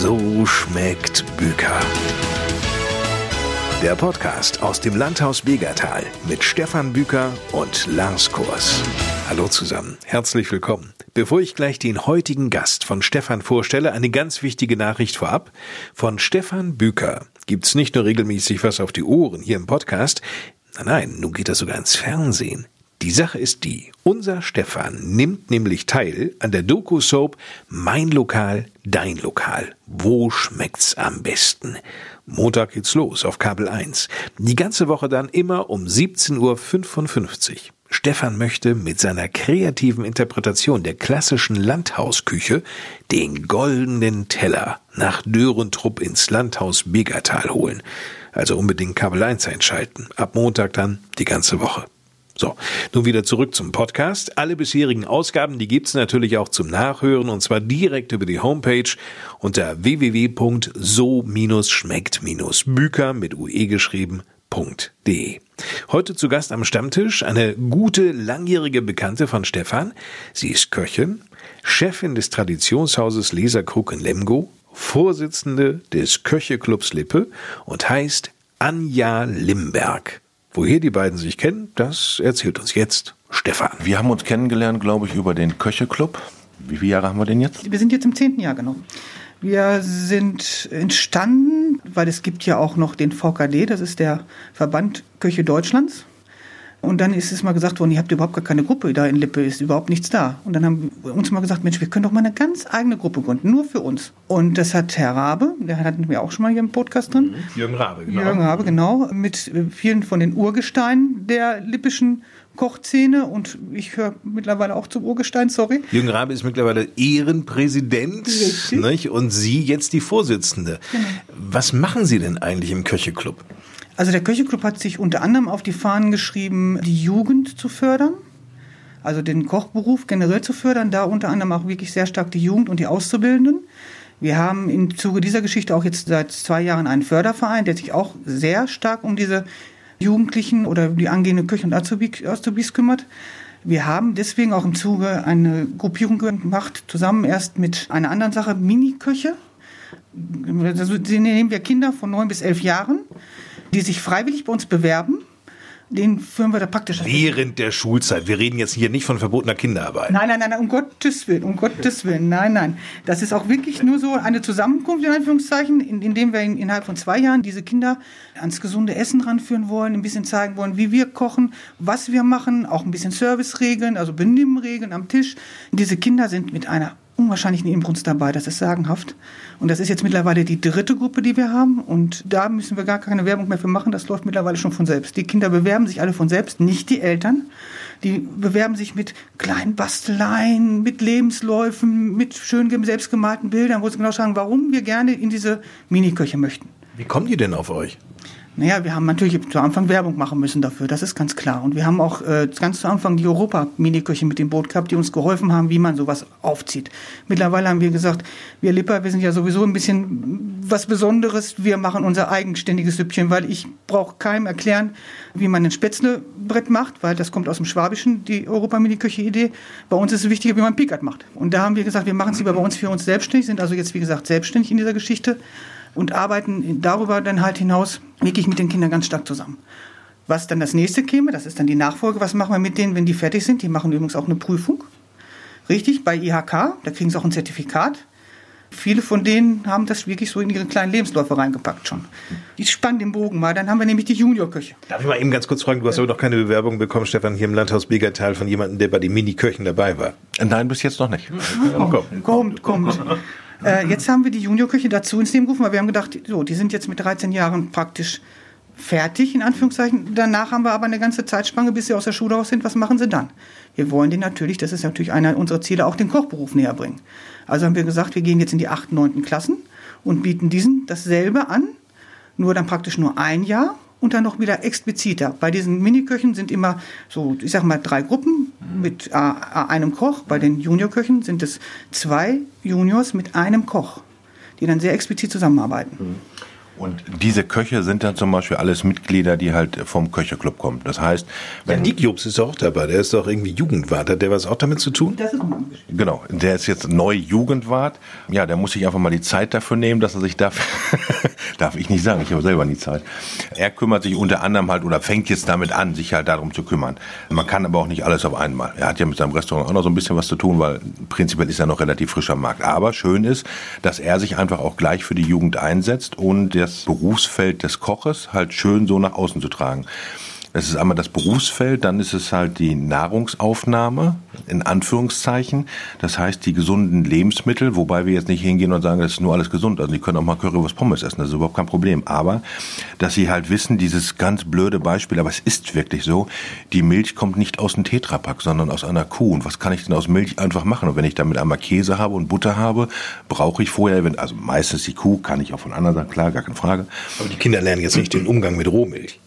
So schmeckt Büker. Der Podcast aus dem Landhaus Begertal mit Stefan Büker und Lars Kurs. Hallo zusammen, herzlich willkommen. Bevor ich gleich den heutigen Gast von Stefan vorstelle, eine ganz wichtige Nachricht vorab. Von Stefan Büker gibt's nicht nur regelmäßig was auf die Ohren hier im Podcast, nein, nein, nun geht das sogar ins Fernsehen. Die Sache ist die, unser Stefan nimmt nämlich teil an der Doku-Soap Mein Lokal, Dein Lokal. Wo schmeckt's am besten? Montag geht's los auf Kabel 1. Die ganze Woche dann immer um 17.55 Uhr. Stefan möchte mit seiner kreativen Interpretation der klassischen Landhausküche den goldenen Teller nach Dörentrupp ins Landhaus Begertal holen. Also unbedingt Kabel 1 einschalten. Ab Montag dann die ganze Woche. So, nun wieder zurück zum Podcast. Alle bisherigen Ausgaben, die gibt's natürlich auch zum Nachhören und zwar direkt über die Homepage unter www.so-schmeckt-büker mit ue geschrieben.de. Heute zu Gast am Stammtisch eine gute, langjährige Bekannte von Stefan. Sie ist Köchin, Chefin des Traditionshauses Leserkrug in Lemgo, Vorsitzende des Köcheclubs Lippe und heißt Anja Limberg. Woher die beiden sich kennen, das erzählt uns jetzt Stefan. Wir haben uns kennengelernt, glaube ich, über den Köche-Club. Wie viele Jahre haben wir denn jetzt? Wir sind jetzt im zehnten Jahr, genau. Wir sind entstanden, weil es gibt ja auch noch den VKD, das ist der Verband Köche Deutschlands. Und dann ist es mal gesagt worden, ihr habt überhaupt gar keine Gruppe da in Lippe, ist überhaupt nichts da. Und dann haben wir uns mal gesagt, Mensch, wir können doch mal eine ganz eigene Gruppe gründen, nur für uns. Und das hat Herr Rabe, der hatten wir auch schon mal hier im Podcast drin. Mhm. Jürgen Rabe, genau. Jürgen Rabe, genau, mit vielen von den Urgesteinen der lippischen Kochszene und ich höre mittlerweile auch zum Urgestein, sorry. Jürgen Rabe ist mittlerweile Ehrenpräsident nicht? und Sie jetzt die Vorsitzende. Genau. Was machen Sie denn eigentlich im Köcheclub? Also der Köcheclub hat sich unter anderem auf die Fahnen geschrieben, die Jugend zu fördern. Also den Kochberuf generell zu fördern, da unter anderem auch wirklich sehr stark die Jugend und die Auszubildenden. Wir haben im Zuge dieser Geschichte auch jetzt seit zwei Jahren einen Förderverein, der sich auch sehr stark um diese Jugendlichen oder die angehenden Köche und Azubis kümmert. Wir haben deswegen auch im Zuge eine Gruppierung gemacht, zusammen erst mit einer anderen Sache, Mini-Köche. Also nehmen wir Kinder von neun bis elf Jahren die sich freiwillig bei uns bewerben. Den führen wir da praktisch. Während der Schulzeit. Wir reden jetzt hier nicht von verbotener Kinderarbeit. Nein, nein, nein, um Gottes Willen, um Gottes Willen. Nein, nein. Das ist auch wirklich nur so eine Zusammenkunft, in Anführungszeichen, in, indem wir innerhalb von zwei Jahren diese Kinder ans gesunde Essen ranführen wollen, ein bisschen zeigen wollen, wie wir kochen, was wir machen, auch ein bisschen Serviceregeln, also Benimmregeln am Tisch. Diese Kinder sind mit einer unwahrscheinlichen Inbrunst dabei. Das ist sagenhaft. Und das ist jetzt mittlerweile die dritte Gruppe, die wir haben. Und da müssen wir gar keine Werbung mehr für machen. Das läuft mittlerweile schon von selbst. Die Kinder bewerben sich alle von selbst, nicht die Eltern. Die bewerben sich mit kleinen Basteleien, mit Lebensläufen, mit schön selbstgemalten Bildern, wo sie genau sagen, warum wir gerne in diese Miniköche möchten. Wie kommen die denn auf euch? Naja, wir haben natürlich zu Anfang Werbung machen müssen dafür, das ist ganz klar. Und wir haben auch äh, ganz zu Anfang die Europa-Miniküche mit dem Boot gehabt, die uns geholfen haben, wie man sowas aufzieht. Mittlerweile haben wir gesagt, wir Lipper, wir sind ja sowieso ein bisschen was Besonderes. Wir machen unser eigenständiges Süppchen, weil ich brauche keinem erklären, wie man ein Spätzlebrett macht, weil das kommt aus dem Schwabischen, die Europa-Miniküche-Idee. Bei uns ist es wichtiger, wie man Pickard macht. Und da haben wir gesagt, wir machen es lieber bei uns für uns selbstständig, sind also jetzt, wie gesagt, selbstständig in dieser Geschichte und arbeiten darüber dann halt hinaus wirklich mit den Kindern ganz stark zusammen. Was dann das nächste käme, das ist dann die Nachfolge. Was machen wir mit denen, wenn die fertig sind? Die machen übrigens auch eine Prüfung. Richtig, bei IHK, da kriegen sie auch ein Zertifikat. Viele von denen haben das wirklich so in ihre kleinen Lebensläufe reingepackt schon. Die spannen den Bogen mal, dann haben wir nämlich die Juniorköche. Darf ich mal eben ganz kurz fragen, du hast ja. aber noch keine Bewerbung bekommen, Stefan, hier im Landhaus Begertal von jemandem, der bei den Mini-Köchen dabei war? Nein, bis jetzt noch nicht. Oh, kommt, kommt. kommt. Äh, jetzt haben wir die Juniorküche dazu ins Leben gerufen, weil wir haben gedacht, so, die sind jetzt mit 13 Jahren praktisch fertig, in Anführungszeichen. Danach haben wir aber eine ganze Zeitspanne, bis sie aus der Schule raus sind. Was machen sie dann? Wir wollen denen natürlich, das ist natürlich einer unserer Ziele, auch den Kochberuf näher bringen. Also haben wir gesagt, wir gehen jetzt in die 8., 9. Klassen und bieten diesen dasselbe an, nur dann praktisch nur ein Jahr und dann noch wieder expliziter. Bei diesen Miniköchen sind immer so, ich sag mal, drei Gruppen mit äh, einem Koch. Bei den Juniorköchen sind es zwei Juniors mit einem Koch, die dann sehr explizit zusammenarbeiten. Und diese Köche sind dann zum Beispiel alles Mitglieder, die halt vom Köcheclub kommen. Das heißt, wenn. Ja, Nick Jobs ist auch dabei, der ist doch irgendwie Jugendwart. Hat der was auch damit zu tun? Das ist Genau, der ist jetzt neu Jugendwart. Ja, der muss sich einfach mal die Zeit dafür nehmen, dass er sich dafür, darf ich nicht sagen, ich habe selber nie Zeit. Er kümmert sich unter anderem halt oder fängt jetzt damit an, sich halt darum zu kümmern. Man kann aber auch nicht alles auf einmal. Er hat ja mit seinem Restaurant auch noch so ein bisschen was zu tun, weil prinzipiell ist er noch relativ frisch am Markt. Aber schön ist, dass er sich einfach auch gleich für die Jugend einsetzt und das Berufsfeld des Koches halt schön so nach außen zu tragen. Es ist einmal das Berufsfeld, dann ist es halt die Nahrungsaufnahme, in Anführungszeichen. Das heißt, die gesunden Lebensmittel, wobei wir jetzt nicht hingehen und sagen, das ist nur alles gesund. Also die können auch mal Currywurst Pommes essen, das ist überhaupt kein Problem. Aber, dass sie halt wissen, dieses ganz blöde Beispiel, aber es ist wirklich so, die Milch kommt nicht aus einem Tetrapack, sondern aus einer Kuh. Und was kann ich denn aus Milch einfach machen? Und wenn ich damit einmal Käse habe und Butter habe, brauche ich vorher, also meistens die Kuh, kann ich auch von anderen sagen, klar, gar keine Frage. Aber die Kinder lernen jetzt nicht den Umgang mit Rohmilch.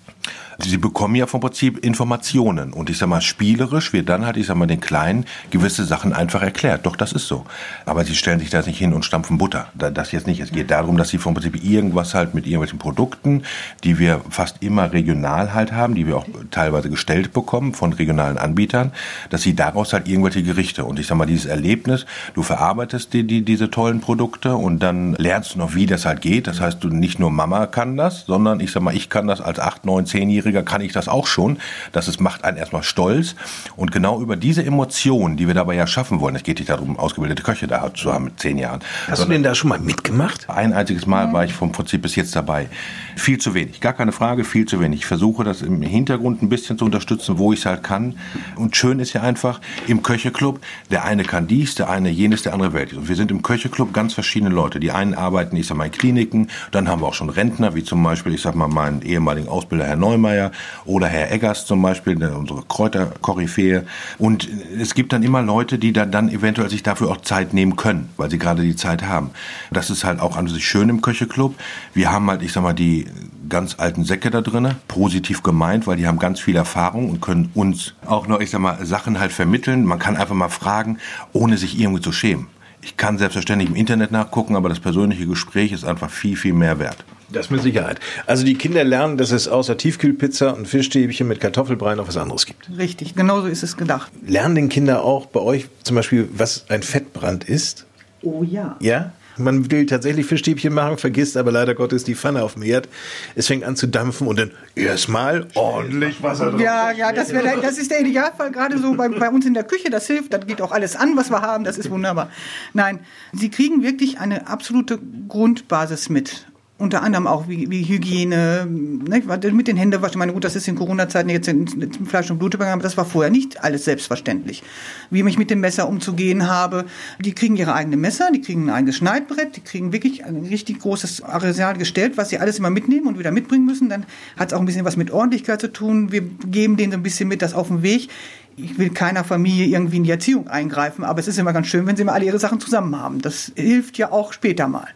Sie bekommen ja vom Prinzip Informationen und ich sag mal, spielerisch wird dann halt, ich sag mal, den Kleinen gewisse Sachen einfach erklärt. Doch, das ist so. Aber sie stellen sich da nicht hin und stampfen Butter. Das jetzt nicht. Es geht darum, dass sie vom Prinzip irgendwas halt mit irgendwelchen Produkten, die wir fast immer regional halt haben, die wir auch teilweise gestellt bekommen von regionalen Anbietern, dass sie daraus halt irgendwelche Gerichte und ich sag mal, dieses Erlebnis, du verarbeitest die, die, diese tollen Produkte und dann lernst du noch, wie das halt geht. Das heißt, du nicht nur Mama kann das, sondern ich sag mal, ich kann das als 8, 9, 10-Jährige Zwölfjähriger kann ich das auch schon. Das ist, macht einen erstmal stolz. Und genau über diese Emotionen, die wir dabei ja schaffen wollen, es geht nicht darum, ausgebildete Köche da zu haben mit zehn Jahren. Hast du denn da schon mal mitgemacht? Ein einziges Mal war ich vom Prinzip bis jetzt dabei. Viel zu wenig, gar keine Frage, viel zu wenig. Ich versuche das im Hintergrund ein bisschen zu unterstützen, wo ich es halt kann. Und schön ist ja einfach, im Köcheclub, der eine kann dies, der eine jenes, der andere welches. Und wir sind im Köcheclub ganz verschiedene Leute. Die einen arbeiten, ich sag mal, in Kliniken, dann haben wir auch schon Rentner, wie zum Beispiel, ich sag mal, meinen ehemaligen Ausbilder Herr Neumeier, Niemeyer oder Herr Eggers zum Beispiel, unsere Kräuterkoryphäe. Und es gibt dann immer Leute, die dann, dann eventuell sich dafür auch Zeit nehmen können, weil sie gerade die Zeit haben. Das ist halt auch an sich schön im Köcheclub. Wir haben halt, ich sag mal, die ganz alten Säcke da drinnen, positiv gemeint, weil die haben ganz viel Erfahrung und können uns auch noch, ich sag mal, Sachen halt vermitteln. Man kann einfach mal fragen, ohne sich irgendwie zu schämen. Ich kann selbstverständlich im Internet nachgucken, aber das persönliche Gespräch ist einfach viel, viel mehr wert. Das mit Sicherheit. Also die Kinder lernen, dass es außer Tiefkühlpizza und Fischstäbchen mit Kartoffelbrei noch was anderes gibt. Richtig, genauso ist es gedacht. Lernen den Kinder auch bei euch zum Beispiel, was ein Fettbrand ist? Oh ja. Ja? Man will tatsächlich Fischstäbchen machen, vergisst aber leider Gottes die Pfanne auf dem Herd. Es fängt an zu dampfen und dann erstmal ordentlich Wasser drauf. Ja, ja, das, wär, das ist der Idealfall, gerade so bei, bei uns in der Küche. Das hilft, dann geht auch alles an, was wir haben. Das ist wunderbar. Nein, Sie kriegen wirklich eine absolute Grundbasis mit unter anderem auch wie, wie Hygiene, ne, mit den Händen waschen. Ich meine, gut, das ist in Corona-Zeiten jetzt in, Fleisch und Blut übergegangen, aber das war vorher nicht alles selbstverständlich. Wie ich mit dem Messer umzugehen habe. Die kriegen ihre eigenen Messer, die kriegen ein eigenes Schneidbrett, die kriegen wirklich ein richtig großes Areal gestellt, was sie alles immer mitnehmen und wieder mitbringen müssen. Dann hat es auch ein bisschen was mit Ordentlichkeit zu tun. Wir geben denen so ein bisschen mit, dass auf dem Weg ich will keiner Familie irgendwie in die Erziehung eingreifen, aber es ist immer ganz schön, wenn sie mal alle ihre Sachen zusammen haben. Das hilft ja auch später mal.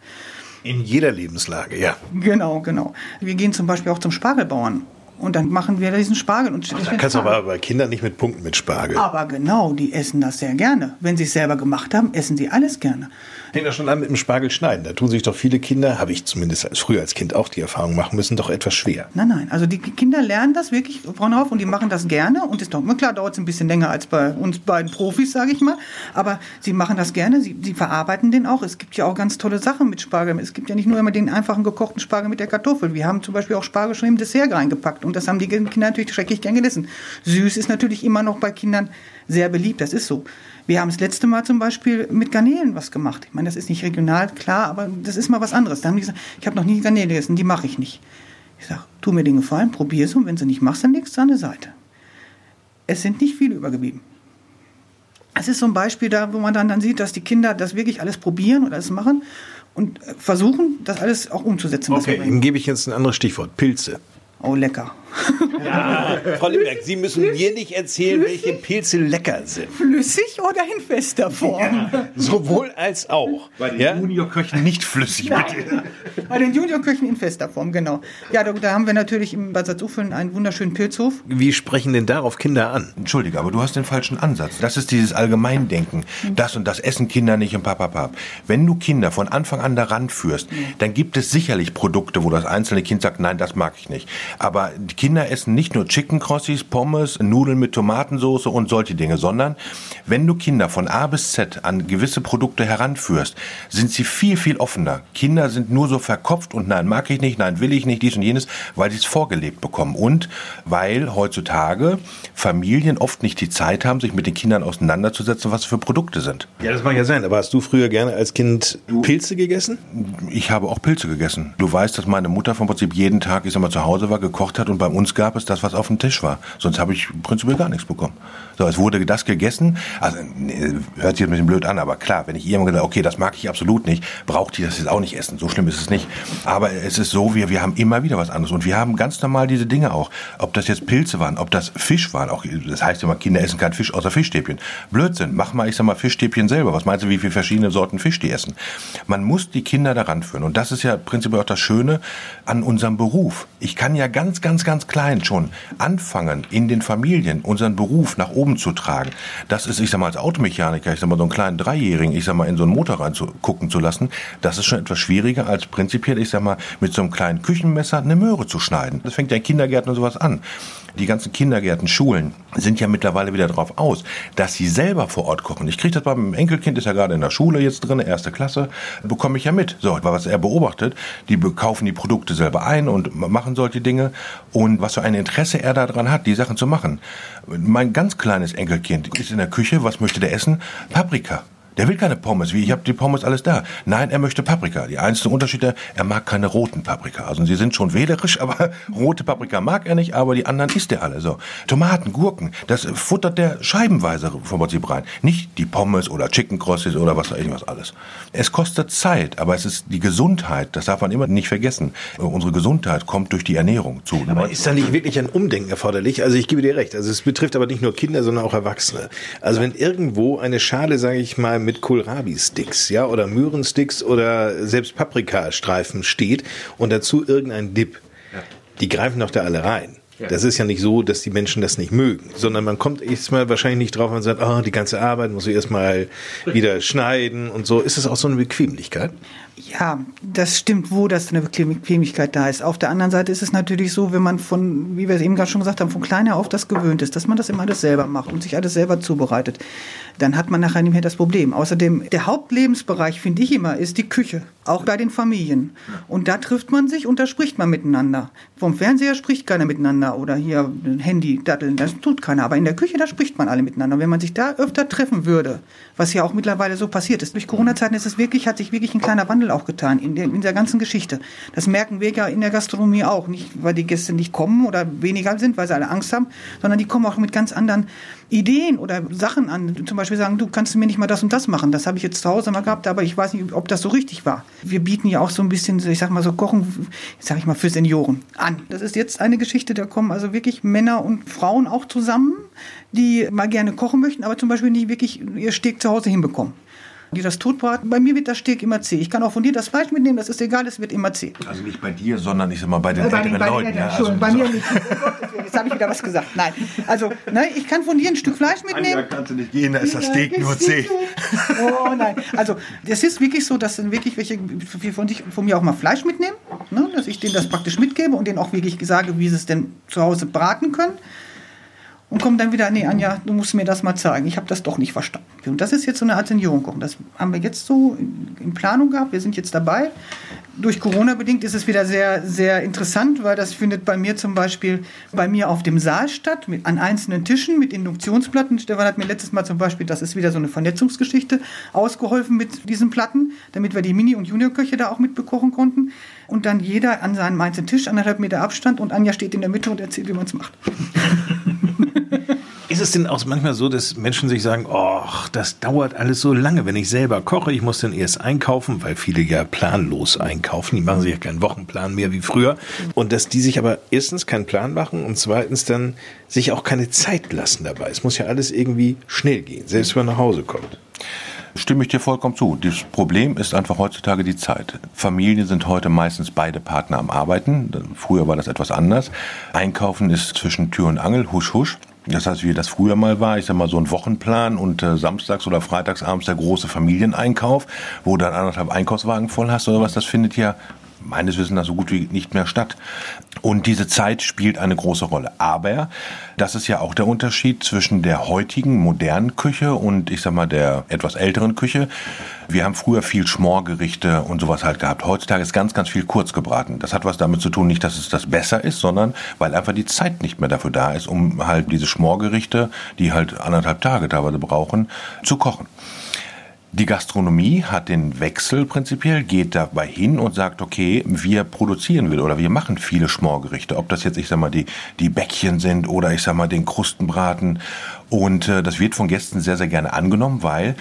In jeder Lebenslage, ja. Genau, genau. Wir gehen zum Beispiel auch zum Spargelbauern. Und dann machen wir diesen Spargel. Und Ach, da kannst du aber bei Kindern nicht mit Punkten mit Spargel. Aber genau, die essen das sehr gerne. Wenn sie es selber gemacht haben, essen sie alles gerne fängt ja schon an mit dem Spargel schneiden. Da tun sich doch viele Kinder, habe ich zumindest als früher als Kind auch die Erfahrung machen müssen, doch etwas schwer. Nein, nein. Also die Kinder lernen das wirklich auf und die machen das gerne. Und ist doch klar, dauert es ein bisschen länger als bei uns beiden Profis, sage ich mal. Aber sie machen das gerne. Sie, sie verarbeiten den auch. Es gibt ja auch ganz tolle Sachen mit Spargel. Es gibt ja nicht nur immer den einfachen gekochten Spargel mit der Kartoffel. Wir haben zum Beispiel auch Spargel schon im Dessert reingepackt. Und das haben die Kinder natürlich schrecklich gern gegessen. Süß ist natürlich immer noch bei Kindern sehr beliebt. Das ist so. Wir haben das letzte Mal zum Beispiel mit Garnelen was gemacht. Ich meine, das ist nicht regional, klar, aber das ist mal was anderes. Da haben die gesagt, ich habe noch nie Garnelen gegessen, die mache ich nicht. Ich sage, tu mir den Gefallen, probier es und wenn sie nicht machst, dann legst du an der Seite. Es sind nicht viele übergeblieben. Es ist so ein Beispiel da, wo man dann, dann sieht, dass die Kinder das wirklich alles probieren oder alles machen und versuchen, das alles auch umzusetzen. Okay, dann gebe ich jetzt ein anderes Stichwort. Pilze. Oh, lecker. Ja, Frau Limberg, Sie müssen mir nicht erzählen, welche Pilze lecker sind. Flüssig oder in fester Form? Sowohl als auch. Bei den Ja? Juniorköchen nicht flüssig, bitte. Bei den Juniorköchen in fester Form, genau. Ja, da, da haben wir natürlich im Bad Salzuflen einen wunderschönen Pilzhof. Wie sprechen denn darauf Kinder an? Entschuldige, aber du hast den falschen Ansatz. Das ist dieses Allgemeindenken. Das und das essen Kinder nicht im Papapap. Wenn du Kinder von Anfang an daran führst, dann gibt es sicherlich Produkte, wo das einzelne Kind sagt, nein, das mag ich nicht. Aber die Kinder essen nicht nur Chicken Crossis, Pommes, Nudeln mit Tomatensauce und solche Dinge, sondern wenn du Kinder von A bis Z an gewisse Produkte heranführst, sind sie viel, viel offener. Kinder sind nur so verkopft und nein, mag ich nicht, nein, will ich nicht, dies und jenes, weil sie es vorgelebt bekommen. Und weil heutzutage Familien oft nicht die Zeit haben, sich mit den Kindern auseinanderzusetzen, was für Produkte sind. Ja, das mag ja sein, aber hast du früher gerne als Kind Pilze gegessen? Ich habe auch Pilze gegessen. Du weißt, dass meine Mutter vom Prinzip jeden Tag, ich sag mal, zu Hause war, gekocht hat und bei uns gab es das, was auf dem Tisch war. Sonst habe ich prinzipiell gar nichts bekommen. So, es wurde das gegessen. Also, hört sich jetzt ein bisschen blöd an, aber klar, wenn ich irgendwann gesagt okay, das mag ich absolut nicht, braucht die das jetzt auch nicht essen. So schlimm ist es nicht. Aber es ist so, wir, wir haben immer wieder was anderes. Und wir haben ganz normal diese Dinge auch. Ob das jetzt Pilze waren, ob das Fisch waren, auch, das heißt immer, Kinder essen kein Fisch außer Fischstäbchen. Blödsinn. Mach mal, ich sag mal, Fischstäbchen selber. Was meinst du, wie viele verschiedene Sorten Fisch die essen? Man muss die Kinder daran führen. Und das ist ja prinzipiell auch das Schöne an unserem Beruf. Ich kann ja ganz, ganz, ganz klein schon anfangen, in den Familien unseren Beruf nach oben zu tragen. Das ist, ich sag mal, als Automechaniker, ich sag mal, so einen kleinen Dreijährigen, ich sag mal, in so einen Motor reingucken zu lassen, das ist schon etwas schwieriger als prinzipiell, ich sag mal, mit so einem kleinen Küchenmesser eine Möhre zu schneiden. Das fängt ja in Kindergärten und sowas an. Die ganzen Kindergärten, Schulen sind ja mittlerweile wieder darauf aus, dass sie selber vor Ort kochen. Ich kriege das bei meinem Enkelkind, ist ja gerade in der Schule jetzt drin, erste Klasse, bekomme ich ja mit. So, was er beobachtet, die kaufen die Produkte selber ein und machen solche Dinge. Und was für ein Interesse er daran hat, die Sachen zu machen. Mein ganz kleines Enkelkind ist in der Küche, was möchte der essen? Paprika. Der will keine Pommes, wie ich habe die Pommes alles da. Nein, er möchte Paprika. Die einzige Unterschiede, er mag keine roten Paprika. Also sie sind schon wählerisch, aber rote Paprika mag er nicht, aber die anderen isst er alle so. Tomaten, Gurken, das futtert der scheibenweise vom Prinzip rein. Nicht die Pommes oder Chicken Crosses oder was weiß ich alles. Es kostet Zeit, aber es ist die Gesundheit, das darf man immer nicht vergessen. Unsere Gesundheit kommt durch die Ernährung zu. Aber ist da nicht wirklich ein Umdenken erforderlich? Also ich gebe dir recht. Also es betrifft aber nicht nur Kinder, sondern auch Erwachsene. Also wenn irgendwo eine Schale, sage ich mal, mit Kohlrabi-Sticks, ja, oder Möhrensticks oder selbst Paprikastreifen steht und dazu irgendein Dip, die greifen doch da alle rein. Das ist ja nicht so, dass die Menschen das nicht mögen, sondern man kommt erstmal wahrscheinlich nicht drauf und sagt, oh, die ganze Arbeit muss ich erstmal wieder schneiden und so. Ist das auch so eine Bequemlichkeit? Ja, das stimmt, wo das eine Bequemlichkeit da ist. Auf der anderen Seite ist es natürlich so, wenn man von, wie wir es eben gerade schon gesagt haben, von kleiner auf das gewöhnt ist, dass man das immer alles selber macht und sich alles selber zubereitet, dann hat man nachher nicht mehr das Problem. Außerdem, der Hauptlebensbereich, finde ich immer, ist die Küche, auch bei den Familien. Und da trifft man sich und da spricht man miteinander. Vom Fernseher spricht keiner miteinander oder hier Handy, Datteln, das tut keiner. Aber in der Küche, da spricht man alle miteinander. Und wenn man sich da öfter treffen würde, was ja auch mittlerweile so passiert ist, durch Corona-Zeiten ist es wirklich, hat sich wirklich ein kleiner Wandel auch getan in, der, in der ganzen Geschichte. Das merken wir ja in der Gastronomie auch. Nicht, weil die Gäste nicht kommen oder weniger sind, weil sie alle Angst haben, sondern die kommen auch mit ganz anderen Ideen oder Sachen an. Zum Beispiel sagen, du kannst mir nicht mal das und das machen. Das habe ich jetzt zu Hause mal gehabt, aber ich weiß nicht, ob das so richtig war. Wir bieten ja auch so ein bisschen, ich sag mal so Kochen, sag ich mal, für Senioren an. Das ist jetzt eine Geschichte, da kommen also wirklich Männer und Frauen auch zusammen, die mal gerne kochen möchten, aber zum Beispiel nicht wirklich ihr Steak zu Hause hinbekommen die das totbraten. Bei mir wird das Steak immer zäh. Ich kann auch von dir das Fleisch mitnehmen, das ist egal, es wird immer zäh. Also nicht bei dir, sondern ich sag mal bei den Äh, bei, älteren bei, Leuten. Leuten, ja, also, bei mir nicht. Jetzt habe ich wieder was gesagt. Nein. Also, ne, ich kann von dir ein Stück Fleisch mitnehmen. kannst du nicht gehen, da ist das Steak nur zäh. Oh nein. Also, es ist wirklich so, dass dann wirklich welche von, sich, von mir auch mal Fleisch mitnehmen, ne, dass ich denen das praktisch mitgebe und denen auch wirklich sage, wie sie es denn zu Hause braten können. Und kommen dann wieder, nee, Anja, du musst mir das mal zeigen. Ich habe das doch nicht verstanden. Und das ist jetzt so eine Art Seniorenkochen. Das haben wir jetzt so in, Planung gehabt. Wir sind jetzt dabei. Durch Corona bedingt ist es wieder sehr, sehr interessant, weil das findet bei mir zum Beispiel bei mir auf dem Saal statt, mit, an einzelnen Tischen mit Induktionsplatten. Stefan hat mir letztes Mal zum Beispiel, das ist wieder so eine Vernetzungsgeschichte, ausgeholfen mit diesen Platten, damit wir die Mini- und Juniorköche da auch mit bekochen konnten. Und dann jeder an seinem einzelnen Tisch, anderthalb Meter Abstand und Anja steht in der Mitte und erzählt, wie man es macht. Ist es denn auch manchmal so, dass Menschen sich sagen, oh, das dauert alles so lange, wenn ich selber koche, ich muss dann erst einkaufen, weil viele ja planlos einkaufen, die machen sich ja keinen Wochenplan mehr wie früher. Und dass die sich aber erstens keinen Plan machen und zweitens dann sich auch keine Zeit lassen dabei. Es muss ja alles irgendwie schnell gehen, selbst wenn man nach Hause kommt. Stimme ich dir vollkommen zu. Das Problem ist einfach heutzutage die Zeit. Familien sind heute meistens beide Partner am Arbeiten. Früher war das etwas anders. Einkaufen ist zwischen Tür und Angel, husch, husch. Das heißt, wie das früher mal war, ich sag mal so ein Wochenplan und äh, samstags oder freitagsabends der große Familieneinkauf, wo du dann anderthalb Einkaufswagen voll hast oder was, das findet ja meines Wissens nach so gut wie nicht mehr statt. Und diese Zeit spielt eine große Rolle. Aber das ist ja auch der Unterschied zwischen der heutigen modernen Küche und ich sag mal der etwas älteren Küche. Wir haben früher viel Schmorgerichte und sowas halt gehabt. Heutzutage ist ganz, ganz viel kurz gebraten. Das hat was damit zu tun, nicht, dass es das besser ist, sondern weil einfach die Zeit nicht mehr dafür da ist, um halt diese Schmorgerichte, die halt anderthalb Tage teilweise brauchen, zu kochen. Die Gastronomie hat den Wechsel prinzipiell, geht dabei hin und sagt, okay, wir produzieren will oder wir machen viele Schmorgerichte. Ob das jetzt, ich sag mal, die, die Bäckchen sind oder ich sag mal, den Krustenbraten. Und äh, das wird von Gästen sehr, sehr gerne angenommen, weil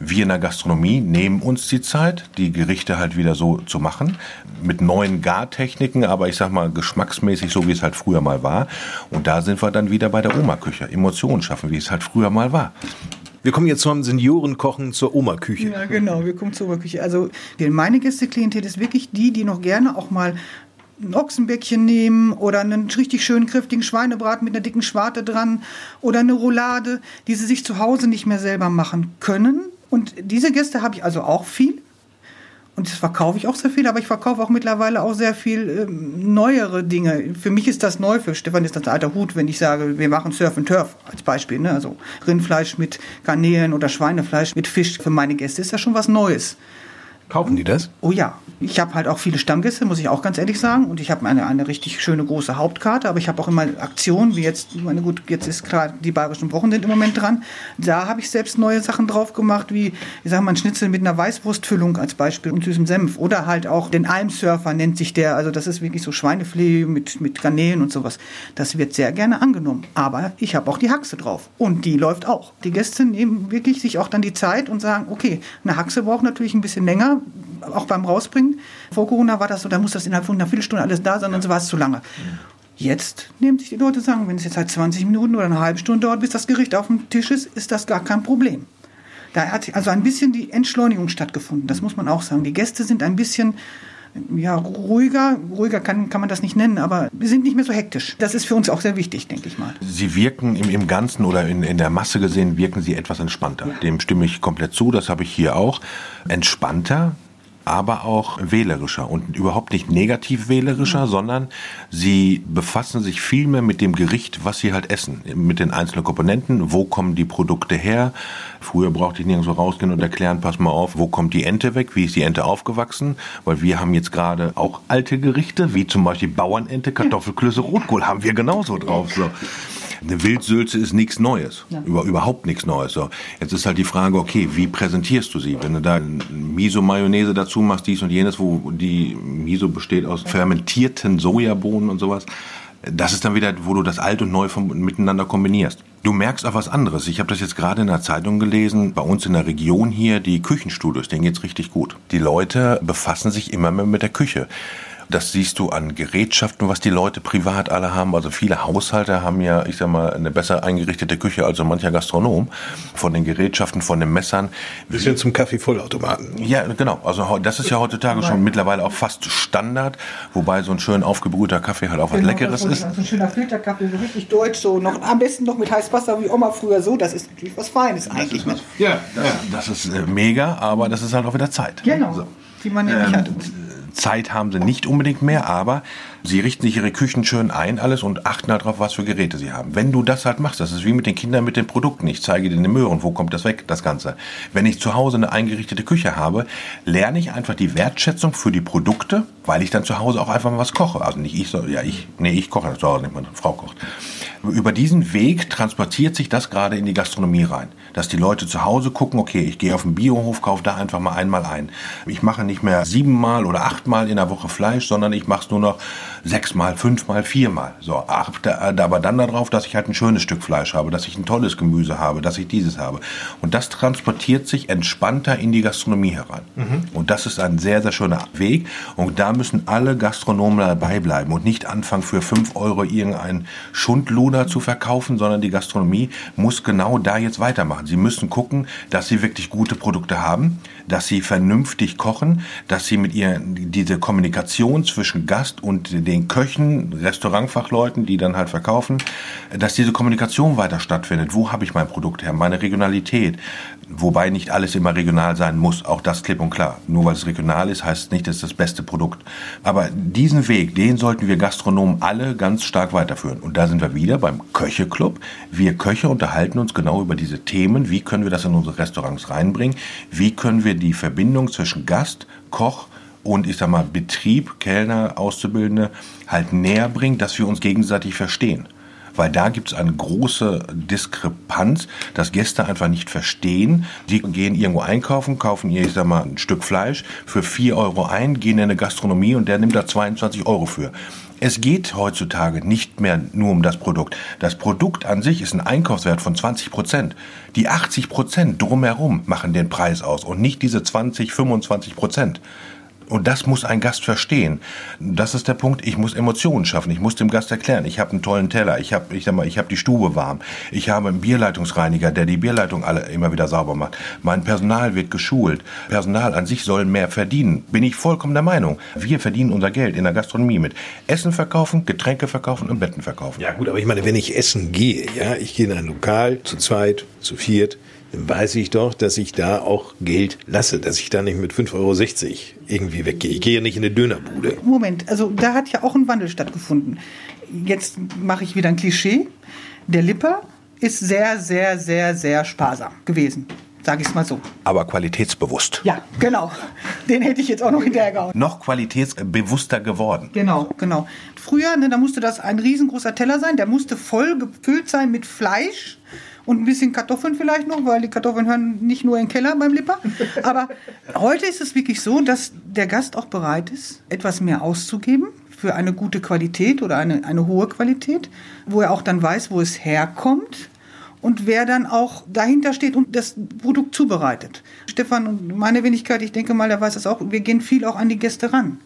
wir in der Gastronomie nehmen uns die Zeit, die Gerichte halt wieder so zu machen, mit neuen Gartechniken, aber ich sag mal geschmacksmäßig so, wie es halt früher mal war. Und da sind wir dann wieder bei der Oma-Küche. Emotionen schaffen, wie es halt früher mal war. Wir kommen jetzt zum Seniorenkochen zur Oma-Küche. Ja, genau, wir kommen zur Oma-Küche. Also meine Gästeklientel ist wirklich die, die noch gerne auch mal ein Ochsenbäckchen nehmen oder einen richtig schönen kräftigen Schweinebraten mit einer dicken Schwarte dran oder eine Roulade, die sie sich zu Hause nicht mehr selber machen können. Und diese Gäste habe ich also auch viel. Und das verkaufe ich auch sehr viel, aber ich verkaufe auch mittlerweile auch sehr viel ähm, neuere Dinge. Für mich ist das neu, für Stefan ist das alter Hut, wenn ich sage, wir machen Surf and Turf als Beispiel. Ne? Also Rindfleisch mit Garnelen oder Schweinefleisch mit Fisch. Für meine Gäste ist das schon was Neues. Kaufen die das? Oh ja. Ich habe halt auch viele Stammgäste, muss ich auch ganz ehrlich sagen. Und ich habe eine, eine richtig schöne große Hauptkarte, aber ich habe auch immer Aktionen, wie jetzt, meine, gut, jetzt ist gerade die bayerischen Wochen sind im Moment dran. Da habe ich selbst neue Sachen drauf gemacht, wie, ich sage mal, ein Schnitzel mit einer Weißwurstfüllung als Beispiel und süßem Senf. Oder halt auch den Almsurfer nennt sich der. Also das ist wirklich so Schweinefilet mit, mit Garnelen und sowas. Das wird sehr gerne angenommen. Aber ich habe auch die Haxe drauf. Und die läuft auch. Die Gäste nehmen wirklich sich auch dann die Zeit und sagen, okay, eine Haxe braucht natürlich ein bisschen länger auch beim Rausbringen. Vor Corona war das so, da muss das innerhalb von einer Viertelstunde alles da sein, sonst war es zu lange. Jetzt nehmen sich die Leute sagen, wenn es jetzt halt 20 Minuten oder eine halbe Stunde dauert, bis das Gericht auf dem Tisch ist, ist das gar kein Problem. Da hat also ein bisschen die Entschleunigung stattgefunden, das muss man auch sagen. Die Gäste sind ein bisschen ja, ruhiger. Ruhiger kann, kann man das nicht nennen, aber wir sind nicht mehr so hektisch. Das ist für uns auch sehr wichtig, denke ich mal. Sie wirken im, im Ganzen oder in, in der Masse gesehen, wirken Sie etwas entspannter. Ja. Dem stimme ich komplett zu, das habe ich hier auch. Entspannter, aber auch wählerischer und überhaupt nicht negativ wählerischer, mhm. sondern sie befassen sich viel mehr mit dem Gericht, was sie halt essen, mit den einzelnen Komponenten, wo kommen die Produkte her. Früher brauchte ich nirgendwo rausgehen und erklären, pass mal auf, wo kommt die Ente weg, wie ist die Ente aufgewachsen, weil wir haben jetzt gerade auch alte Gerichte, wie zum Beispiel Bauernente, Kartoffelklöße, Rotkohl haben wir genauso drauf. So. Eine Wildsülze ist nichts Neues. Ja. Über, überhaupt nichts Neues. So. Jetzt ist halt die Frage, okay, wie präsentierst du sie? Wenn du da Miso-Mayonnaise dazu machst, dies und jenes, wo die Miso besteht aus fermentierten Sojabohnen und sowas, das ist dann wieder, wo du das Alt und Neu vom, miteinander kombinierst. Du merkst auch was anderes. Ich habe das jetzt gerade in der Zeitung gelesen. Bei uns in der Region hier, die Küchenstudios, denen geht's richtig gut. Die Leute befassen sich immer mehr mit der Küche. Das siehst du an Gerätschaften, was die Leute privat alle haben. Also viele Haushalte haben ja, ich sag mal, eine besser eingerichtete Küche als so mancher Gastronom. Von den Gerätschaften, von den Messern. Bis hin zum Kaffeevollautomaten. Ja, genau. Also das ist ja heutzutage schon mittlerweile auch fast Standard. Wobei so ein schön aufgebrühter Kaffee halt auch was genau, Leckeres ist. So ein schöner Filterkaffee, so richtig deutsch, so noch am besten noch mit heißem Wasser wie Oma früher so. Das ist natürlich was Feines eigentlich. Das was, ja, das, ja, das ist äh, mega, aber das ist halt auch wieder Zeit. Genau. So. Die man nämlich ähm, hat. Zeit haben sie nicht unbedingt mehr, aber sie richten sich ihre Küchen schön ein, alles und achten halt darauf, was für Geräte sie haben. Wenn du das halt machst, das ist wie mit den Kindern mit den Produkten. Ich zeige dir den Möhren, wo kommt das weg, das Ganze. Wenn ich zu Hause eine eingerichtete Küche habe, lerne ich einfach die Wertschätzung für die Produkte, weil ich dann zu Hause auch einfach mal was koche. Also nicht ich, so, ja ich, nee, ich koche zu Hause nicht, meine Frau kocht Über diesen Weg transportiert sich das gerade in die Gastronomie rein. Dass die Leute zu Hause gucken, okay, ich gehe auf den Biohof, kaufe da einfach mal einmal ein. Ich mache nicht mehr siebenmal oder achtmal in der Woche Fleisch, sondern ich mache es nur noch sechsmal, fünfmal, viermal. So, achte aber dann darauf, dass ich halt ein schönes Stück Fleisch habe, dass ich ein tolles Gemüse habe, dass ich dieses habe. Und das transportiert sich entspannter in die Gastronomie heran. Mhm. Und das ist ein sehr, sehr schöner Weg. Und da müssen alle Gastronomen dabei bleiben und nicht anfangen, für fünf Euro irgendeinen Schundluder zu verkaufen, sondern die Gastronomie muss genau da jetzt weitermachen. Sie müssen gucken, dass sie wirklich gute Produkte haben, dass sie vernünftig kochen, dass sie mit ihr diese Kommunikation zwischen Gast und den Köchen, Restaurantfachleuten, die dann halt verkaufen, dass diese Kommunikation weiter stattfindet. Wo habe ich mein Produkt her? Meine Regionalität. Wobei nicht alles immer regional sein muss, auch das klipp und klar. Nur weil es regional ist, heißt es nicht, dass es das beste Produkt. Aber diesen Weg, den sollten wir Gastronomen alle ganz stark weiterführen. Und da sind wir wieder beim Köche-Club. Wir Köche unterhalten uns genau über diese Themen. Wie können wir das in unsere Restaurants reinbringen? Wie können wir die Verbindung zwischen Gast, Koch und ich sag mal Betrieb, Kellner, Auszubildende halt näher bringen, dass wir uns gegenseitig verstehen weil da gibt es eine große Diskrepanz, dass Gäste einfach nicht verstehen. Die gehen irgendwo einkaufen, kaufen ihr, ich sag mal, ein Stück Fleisch für 4 Euro ein, gehen in eine Gastronomie und der nimmt da 22 Euro für. Es geht heutzutage nicht mehr nur um das Produkt. Das Produkt an sich ist ein Einkaufswert von 20 Prozent. Die 80 Prozent drumherum machen den Preis aus und nicht diese 20, 25 Prozent. Und das muss ein Gast verstehen. Das ist der Punkt. Ich muss Emotionen schaffen. Ich muss dem Gast erklären. Ich habe einen tollen Teller. Ich habe, ich sag mal, ich habe die Stube warm. Ich habe einen Bierleitungsreiniger, der die Bierleitung alle immer wieder sauber macht. Mein Personal wird geschult. Personal an sich soll mehr verdienen. Bin ich vollkommen der Meinung. Wir verdienen unser Geld in der Gastronomie mit Essen verkaufen, Getränke verkaufen und Betten verkaufen. Ja gut, aber ich meine, wenn ich essen gehe, ja, ich gehe in ein Lokal zu zweit, zu viert, weiß ich doch, dass ich da auch Geld lasse, dass ich da nicht mit 5,60 Euro irgendwie weggehe. Ich gehe ja nicht in eine Dönerbude. Moment, also da hat ja auch ein Wandel stattgefunden. Jetzt mache ich wieder ein Klischee. Der Lipper ist sehr, sehr, sehr, sehr sparsam gewesen sage ich es mal so. Aber qualitätsbewusst. Ja, genau. Den hätte ich jetzt auch noch hinterhergehauen. Noch qualitätsbewusster geworden. Genau, genau. Früher, ne, da musste das ein riesengroßer Teller sein, der musste voll gefüllt sein mit Fleisch und ein bisschen Kartoffeln vielleicht noch, weil die Kartoffeln hören nicht nur im Keller beim Lipper. Aber heute ist es wirklich so, dass der Gast auch bereit ist, etwas mehr auszugeben für eine gute Qualität oder eine, eine hohe Qualität, wo er auch dann weiß, wo es herkommt und wer dann auch dahinter steht und das Produkt zubereitet. Stefan und meine Wenigkeit, ich denke mal, der weiß das auch, wir gehen viel auch an die Gäste ran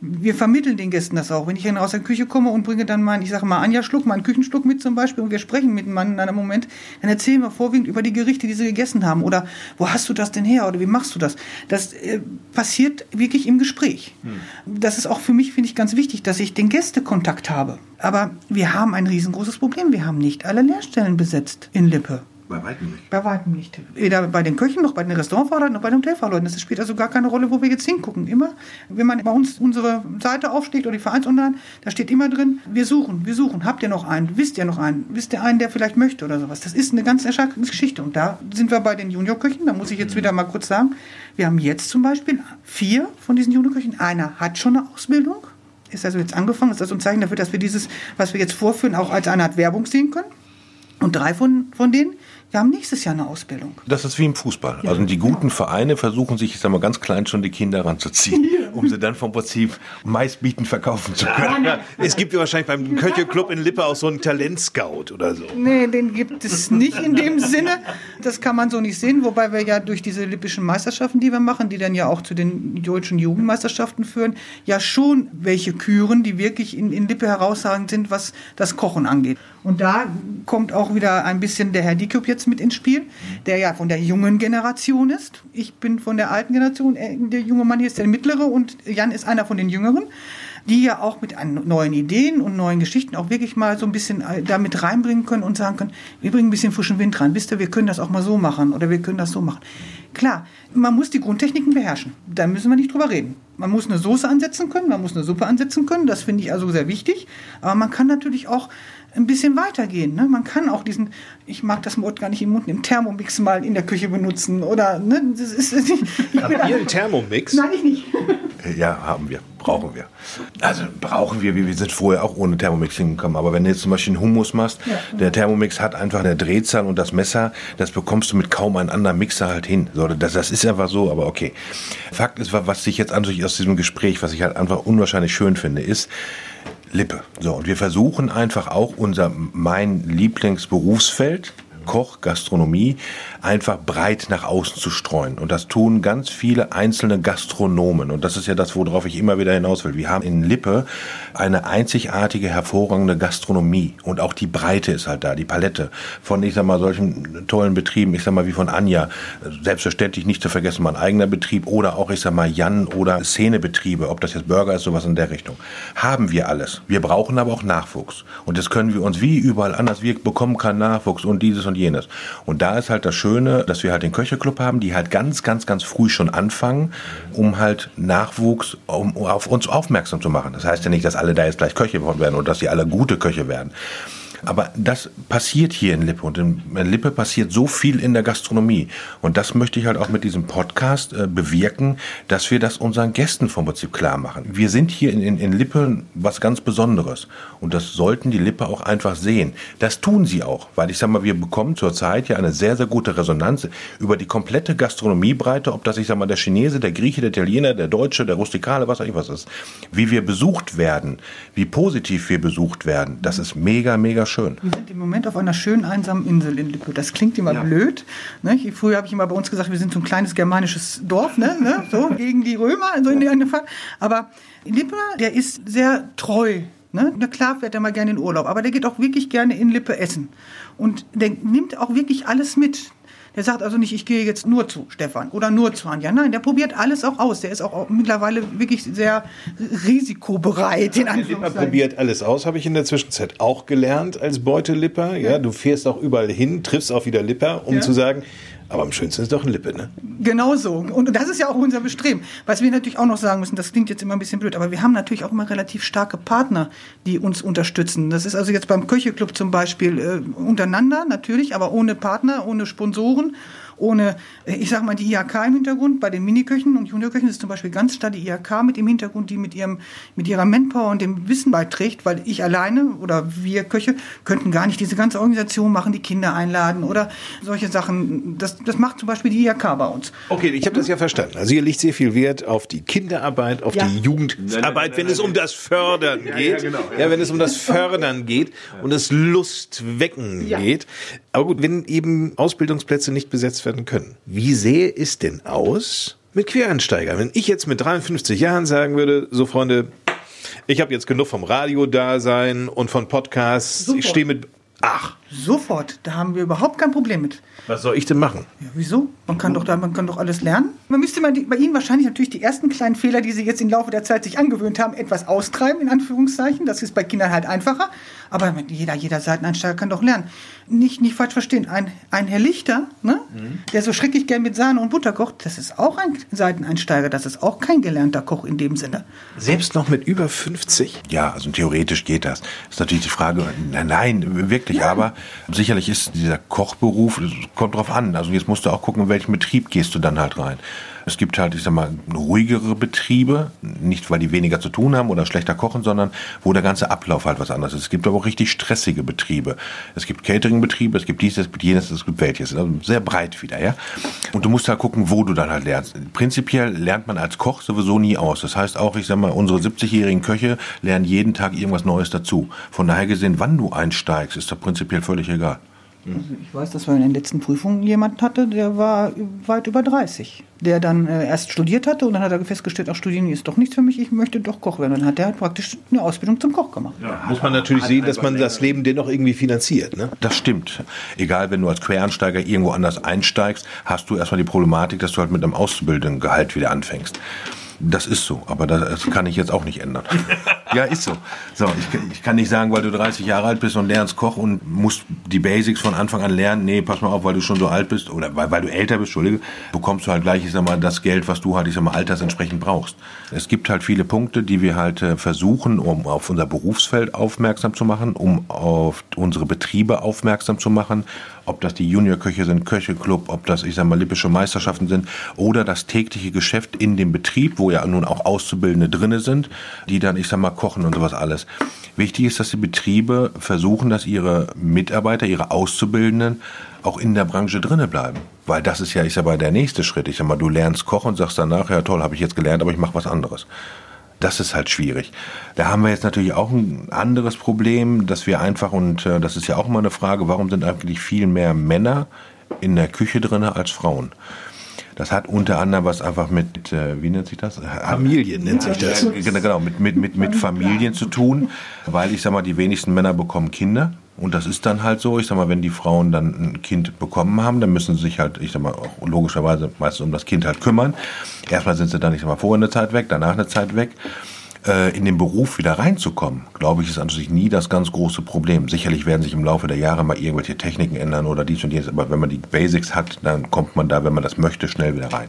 wir vermitteln den Gästen das auch. Wenn ich aus der Küche komme und bringe dann meinen, ich sage mal, Anja Schluck, meinen Küchenschluck mit zum Beispiel und wir sprechen miteinander in einem Moment, dann erzählen wir vorwiegend über die Gerichte, die sie gegessen haben oder wo hast du das denn her oder wie machst du das? Das äh, passiert wirklich im Gespräch. Hm. Das ist auch für mich, finde ich, ganz wichtig, dass ich den Gästekontakt habe. Aber wir haben ein riesengroßes Problem. Wir haben nicht alle Lehrstellen besetzt in Lippe. Bei weitem nicht. Bei weitem nicht. Weder bei den Köchen noch bei den Restaurantfahrern noch bei den Hotelfahrleuten. Das spielt also gar keine Rolle, wo wir jetzt hingucken. Immer, wenn man bei uns unsere Seite aufschlägt oder die Vereinsonline, da steht immer drin, wir suchen, wir suchen. Habt ihr noch einen? Wisst ihr noch einen? Wisst ihr einen, der vielleicht möchte oder sowas? Das ist eine ganz erschreckende Geschichte. Und da sind wir bei den Juniorköchen. Da muss ich jetzt wieder mal kurz sagen, wir haben jetzt zum Beispiel vier von diesen Juniorköchen. Einer hat schon eine Ausbildung. Ist also jetzt angefangen. Ist das ein Zeichen dafür, dass wir dieses, was wir jetzt vorführen, auch als eine Art Werbung sehen können? Und drei von, von denen wir haben nächstes Jahr eine Ausbildung. Das ist wie im Fußball. Ja, also die guten genau. Vereine versuchen sich, ich sag mal, ganz klein schon die Kinder ranzuziehen. Um sie dann vom Prinzip meistbietend verkaufen zu können. Ja, es gibt ja wahrscheinlich beim Köche-Club in Lippe auch so einen Talentscout oder so. Nee, den gibt es nicht in dem Sinne. Das kann man so nicht sehen, wobei wir ja durch diese lippischen Meisterschaften, die wir machen, die dann ja auch zu den deutschen Jugendmeisterschaften führen, ja schon welche küren, die wirklich in, in Lippe herausragend sind, was das Kochen angeht. Und da kommt auch wieder ein bisschen der Herr Dikup jetzt mit ins Spiel, der ja von der jungen Generation ist. Ich bin von der alten Generation. Der junge Mann hier ist der mittlere und Jan ist einer von den jüngeren, die ja auch mit neuen Ideen und neuen Geschichten auch wirklich mal so ein bisschen äh, damit reinbringen können und sagen können, wir bringen ein bisschen frischen Wind rein. Wisst ihr, wir können das auch mal so machen oder wir können das so machen. Klar, man muss die Grundtechniken beherrschen. Da müssen wir nicht drüber reden. Man muss eine Soße ansetzen können, man muss eine Suppe ansetzen können. Das finde ich also sehr wichtig. Aber man kann natürlich auch ein bisschen weitergehen. Ne? Man kann auch diesen, ich mag das Wort gar nicht im Mund nehmen, Thermomix mal in der Küche benutzen oder ne, das ist nicht. Habt ihr einen Thermomix? Nein, ich nicht. Ja, haben wir, brauchen wir. Also brauchen wir, wir sind vorher auch ohne Thermomix hingekommen. Aber wenn du jetzt zum Beispiel einen Hummus machst, ja. der Thermomix hat einfach eine Drehzahl und das Messer, das bekommst du mit kaum einem anderen Mixer halt hin. So, das, das ist einfach so, aber okay. Fakt ist, was sich jetzt an sich aus diesem Gespräch, was ich halt einfach unwahrscheinlich schön finde, ist, Lippe. So, und wir versuchen einfach auch unser, mein Lieblingsberufsfeld, Koch, Gastronomie, einfach breit nach außen zu streuen. Und das tun ganz viele einzelne Gastronomen. Und das ist ja das, worauf ich immer wieder hinaus will. Wir haben in Lippe eine einzigartige, hervorragende Gastronomie. Und auch die Breite ist halt da, die Palette von, ich sag mal, solchen tollen Betrieben, ich sag mal, wie von Anja. Selbstverständlich nicht zu vergessen, mein eigener Betrieb oder auch, ich sag mal, Jan oder Szenebetriebe, ob das jetzt Burger ist, sowas in der Richtung. Haben wir alles. Wir brauchen aber auch Nachwuchs. Und das können wir uns wie überall anders, wir bekommen keinen Nachwuchs und dieses und jenes. Und da ist halt das Schöne, dass wir halt den Köcheclub haben, die halt ganz, ganz, ganz früh schon anfangen, um halt Nachwuchs um, auf uns aufmerksam zu machen. Das heißt ja nicht, dass alle da jetzt gleich Köche werden oder dass sie alle gute Köche werden. Aber das passiert hier in Lippe und in Lippe passiert so viel in der Gastronomie. Und das möchte ich halt auch mit diesem Podcast äh, bewirken, dass wir das unseren Gästen vom Prinzip klar machen. Wir sind hier in, in, in Lippe was ganz Besonderes. Und das sollten die Lippe auch einfach sehen. Das tun sie auch, weil ich sag mal, wir bekommen zurzeit ja eine sehr, sehr gute Resonanz über die komplette Gastronomiebreite, ob das, ich sag mal, der Chinese, der Grieche, der Italiener, der Deutsche, der Rustikale, was auch immer ist. Wie wir besucht werden, wie positiv wir besucht werden, das ist mega, mega schön. Wir sind im Moment auf einer schönen einsamen Insel in Lippe. Das klingt immer ja. blöd. Ne? Früher habe ich immer bei uns gesagt, wir sind so ein kleines germanisches Dorf, ne? ne? so gegen die Römer, so in der. Aber Lippe, der ist sehr treu Ne? Na klar fährt er mal gerne in Urlaub, aber der geht auch wirklich gerne in Lippe essen. Und der nimmt auch wirklich alles mit. Der sagt also nicht, ich gehe jetzt nur zu Stefan oder nur zu Anja. Nein, der probiert alles auch aus. Der ist auch mittlerweile wirklich sehr risikobereit. In Lipper probiert alles aus, habe ich in der Zwischenzeit auch gelernt als Beutelipper. Ja, ja, du fährst auch überall hin, triffst auch wieder Lipper, um ja. zu sagen, aber am schönsten ist doch ein Lippe, ne? Genau so. Und das ist ja auch unser Bestreben. Was wir natürlich auch noch sagen müssen, das klingt jetzt immer ein bisschen blöd, aber wir haben natürlich auch immer relativ starke Partner, die uns unterstützen. Das ist also jetzt beim Köcheclub zum Beispiel äh, untereinander natürlich, aber ohne Partner, ohne Sponsoren ohne, äh, ich sag mal, die IHK im Hintergrund. Bei den Miniköchen und Juniorköchen ist zum Beispiel ganz stark die IHK mit im Hintergrund, die mit ihrem, mit ihrer Manpower und dem Wissen beiträgt, weil ich alleine oder wir Köche könnten gar nicht diese ganze Organisation machen, die Kinder einladen oder solche Sachen. Das, das macht zum Beispiel die IHK bei uns. Okay, ich habe das ja verstanden. Also ihr legt sehr viel Wert auf die Kinderarbeit, auf ja. die Jugendarbeit, wenn es um das Fördern geht. Ja, genau, ja, wenn es um das Fördern geht und das Lustwecken geht. Aber gut, wenn eben Ausbildungsplätze nicht besetzt werden können, wie sähe es denn aus mit Quereinsteigern? Wenn ich jetzt mit 53 Jahren sagen würde, so Freunde, ich habe jetzt genug vom Radio-Dasein und von Podcasts, Super. ich stehe mit Ach. Sofort, da haben wir überhaupt kein Problem mit. Was soll ich denn machen? Ja, wieso? Man kann doch da, man kann doch alles lernen. Man müsste mal die, bei Ihnen wahrscheinlich natürlich die ersten kleinen Fehler, die Sie jetzt im Laufe der Zeit sich angewöhnt haben, etwas austreiben, in Anführungszeichen. Das ist bei Kindern halt einfacher. Aber jeder, jeder Seiteneinsteiger kann doch lernen. Nicht, nicht falsch verstehen. Ein, ein Herr Lichter, ne, mhm. der so schrecklich gern mit Sahne und Butter kocht, das ist auch ein Seiteneinsteiger. Das ist auch kein gelernter Koch in dem Sinne. Selbst noch mit über 50? Ja, also theoretisch geht das. Ist natürlich die Frage, nein, nein wirklich. Ja. Aber sicherlich ist dieser Kochberuf, kommt drauf an. Also jetzt musst du auch gucken, in welchen Betrieb gehst du dann halt rein. Es gibt halt, ich sag mal, ruhigere Betriebe, nicht weil die weniger zu tun haben oder schlechter kochen, sondern wo der ganze Ablauf halt was anderes ist. Es gibt aber auch richtig stressige Betriebe. Es gibt Catering-Betriebe, es gibt dieses, es gibt jenes, es gibt welches. Also sehr breit wieder, ja. Und du musst halt gucken, wo du dann halt lernst. Prinzipiell lernt man als Koch sowieso nie aus. Das heißt auch, ich sag mal, unsere 70-jährigen Köche lernen jeden Tag irgendwas Neues dazu. Von daher gesehen, wann du einsteigst, ist da prinzipiell völlig egal. Also ich weiß, dass wir in den letzten Prüfungen jemanden hatte, der war weit über 30, der dann äh, erst studiert hatte und dann hat er festgestellt, auch Studieren ist doch nichts für mich, ich möchte doch Koch werden. Und dann hat er halt praktisch eine Ausbildung zum Koch gemacht. Ja, muss man natürlich sehen, dass man das Leben dennoch irgendwie finanziert. Ne? Das stimmt. Egal, wenn du als Quereinsteiger irgendwo anders einsteigst, hast du erstmal die Problematik, dass du halt mit einem Auszubildenden Gehalt wieder anfängst. Das ist so, aber das kann ich jetzt auch nicht ändern. ja, ist so. So, ich, ich, kann nicht sagen, weil du 30 Jahre alt bist und lernst Koch und musst die Basics von Anfang an lernen. Nee, pass mal auf, weil du schon so alt bist oder weil, weil du älter bist, Entschuldige, bekommst du halt gleich, ich sag mal, das Geld, was du halt, ich sag mal, altersentsprechend brauchst. Es gibt halt viele Punkte, die wir halt äh, versuchen, um auf unser Berufsfeld aufmerksam zu machen, um auf unsere Betriebe aufmerksam zu machen, ob das die Juniorköche sind, Köcheclub, ob das, ich sag mal, lippische Meisterschaften sind oder das tägliche Geschäft in dem Betrieb, wo ja nun auch Auszubildende drinne sind, die dann, ich sag mal, kochen und sowas alles. Wichtig ist, dass die Betriebe versuchen, dass ihre Mitarbeiter, ihre Auszubildenden auch in der Branche drinne bleiben. Weil das ist ja, ich sag mal, der nächste Schritt. Ich sag mal, du lernst kochen und sagst danach, ja toll, habe ich jetzt gelernt, aber ich mache was anderes. Das ist halt schwierig. Da haben wir jetzt natürlich auch ein anderes Problem, dass wir einfach, und äh, das ist ja auch immer eine Frage, warum sind eigentlich viel mehr Männer in der Küche drin als Frauen? Das hat unter anderem was einfach mit, äh, wie nennt sich das? Familien nennt sich das. Genau, mit, mit, mit, mit Familien zu tun, weil ich sag mal, die wenigsten Männer bekommen Kinder. Und das ist dann halt so, ich sag mal, wenn die Frauen dann ein Kind bekommen haben, dann müssen sie sich halt, ich sag mal, auch logischerweise meistens um das Kind halt kümmern. Erstmal sind sie dann, ich sag mal, vorher eine Zeit weg, danach eine Zeit weg in den Beruf wieder reinzukommen, glaube ich, ist an sich nie das ganz große Problem. Sicherlich werden sich im Laufe der Jahre mal irgendwelche Techniken ändern oder dies und jenes, aber wenn man die Basics hat, dann kommt man da, wenn man das möchte, schnell wieder rein.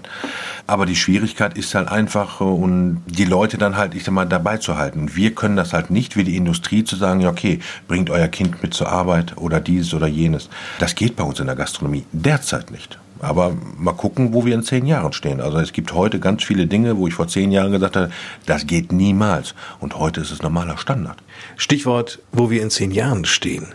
Aber die Schwierigkeit ist halt einfach, äh, und die Leute dann halt, ich sag mal, dabei zu halten. Wir können das halt nicht wie die Industrie zu sagen, ja, okay, bringt euer Kind mit zur Arbeit oder dieses oder jenes. Das geht bei uns in der Gastronomie derzeit nicht. Aber mal gucken, wo wir in zehn Jahren stehen. Also es gibt heute ganz viele Dinge, wo ich vor zehn Jahren gesagt habe, das geht niemals. Und heute ist es normaler Standard. Stichwort, wo wir in zehn Jahren stehen.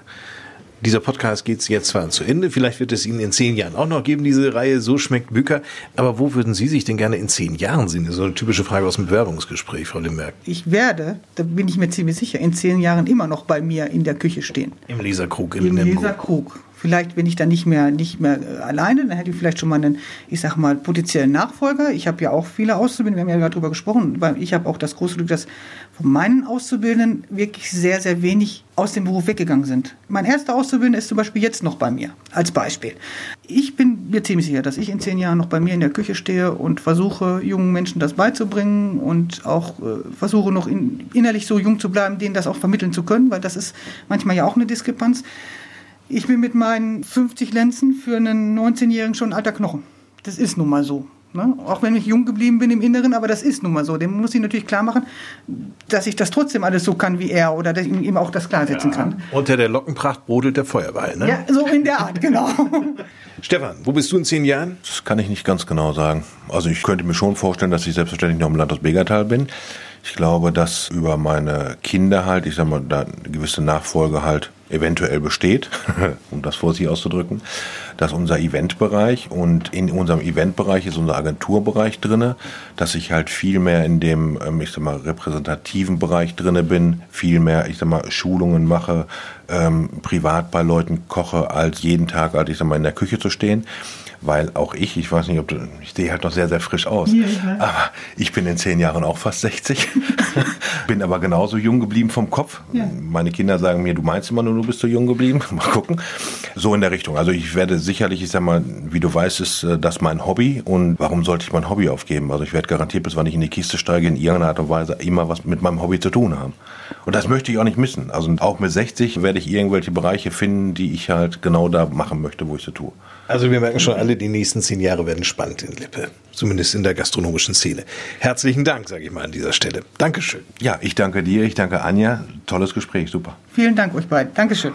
Dieser Podcast geht jetzt zwar zu Ende, vielleicht wird es ihn in zehn Jahren auch noch geben, diese Reihe So schmeckt Büker. Aber wo würden Sie sich denn gerne in zehn Jahren sehen? Das ist so eine typische Frage aus dem Bewerbungsgespräch, Frau Limberg. Ich werde, da bin ich mir ziemlich sicher, in zehn Jahren immer noch bei mir in der Küche stehen. Im Leserkrug in Im Leserkrug. Vielleicht, wenn ich dann nicht mehr, nicht mehr äh, alleine, dann hätte ich vielleicht schon mal einen, ich sag mal, potenziellen Nachfolger. Ich habe ja auch viele Auszubildende, wir haben ja darüber gesprochen, weil ich habe auch das große Glück, dass von meinen Auszubildenden wirklich sehr, sehr wenig aus dem Beruf weggegangen sind. Mein erster Auszubildender ist zum Beispiel jetzt noch bei mir, als Beispiel. Ich bin mir ziemlich sicher, dass ich in zehn Jahren noch bei mir in der Küche stehe und versuche, jungen Menschen das beizubringen und auch äh, versuche noch in, innerlich so jung zu bleiben, denen das auch vermitteln zu können, weil das ist manchmal ja auch eine Diskrepanz. Ich bin mit meinen 50 Lenzen für einen 19-Jährigen schon ein alter Knochen. Das ist nun mal so. Ne? Auch wenn ich jung geblieben bin im Inneren, aber das ist nun mal so. Dem muss ich natürlich klar machen, dass ich das trotzdem alles so kann wie er oder dass ich ihm auch das klarsetzen ja. kann. Unter der Lockenpracht brodelt der Feuerball, ne? Ja, so in der Art, genau. Stefan, wo bist du in zehn Jahren? Das kann ich nicht ganz genau sagen. Also ich könnte mir schon vorstellen, dass ich selbstverständlich noch im Landhaus Begertal bin. Ich glaube, dass über meine Kinder halt, ich sag mal, da eine gewisse Nachfolge halt eventuell besteht, um das vorsichtig auszudrücken, dass unser Eventbereich und in unserem Eventbereich ist unser Agenturbereich drinne, dass ich halt viel mehr in dem, ähm, ich sag mal, repräsentativen Bereich drinne bin, viel mehr, ich sag mal, Schulungen mache, ähm, privat bei Leuten koche, als jeden Tag, als ich sag mal, in der Küche zu stehen weil auch ich, ich weiß nicht, ob du, ich sehe halt noch sehr, sehr frisch aus, ja, aber ich bin in zehn Jahren auch fast 60, bin aber genauso jung geblieben vom Kopf. Ja. Meine Kinder sagen mir, du meinst immer nur, du bist so jung geblieben. Mal gucken. So in der Richtung. Also ich werde sicherlich, ich sag mal, wie du weißt, ist äh, das mein Hobby und warum sollte ich mein Hobby aufgeben? Also ich werde garantiert, bis wann ich in die Kiste steige, in irgendeiner Art und Weise immer was mit meinem Hobby zu tun haben. Und das möchte ich auch nicht missen. Also auch mit 60 werde ich irgendwelche Bereiche finden, die ich halt genau da machen möchte, wo ich sie tue. Also wir merken schon alle, die nächsten zehn Jahre werden spannend in Lippe. Zumindest in der gastronomischen Szene. Herzlichen Dank, sage ich mal an dieser Stelle. Dankeschön. Ja, ich danke dir, ich danke Anja. Tolles Gespräch, super. Vielen Dank euch beiden. Dankeschön.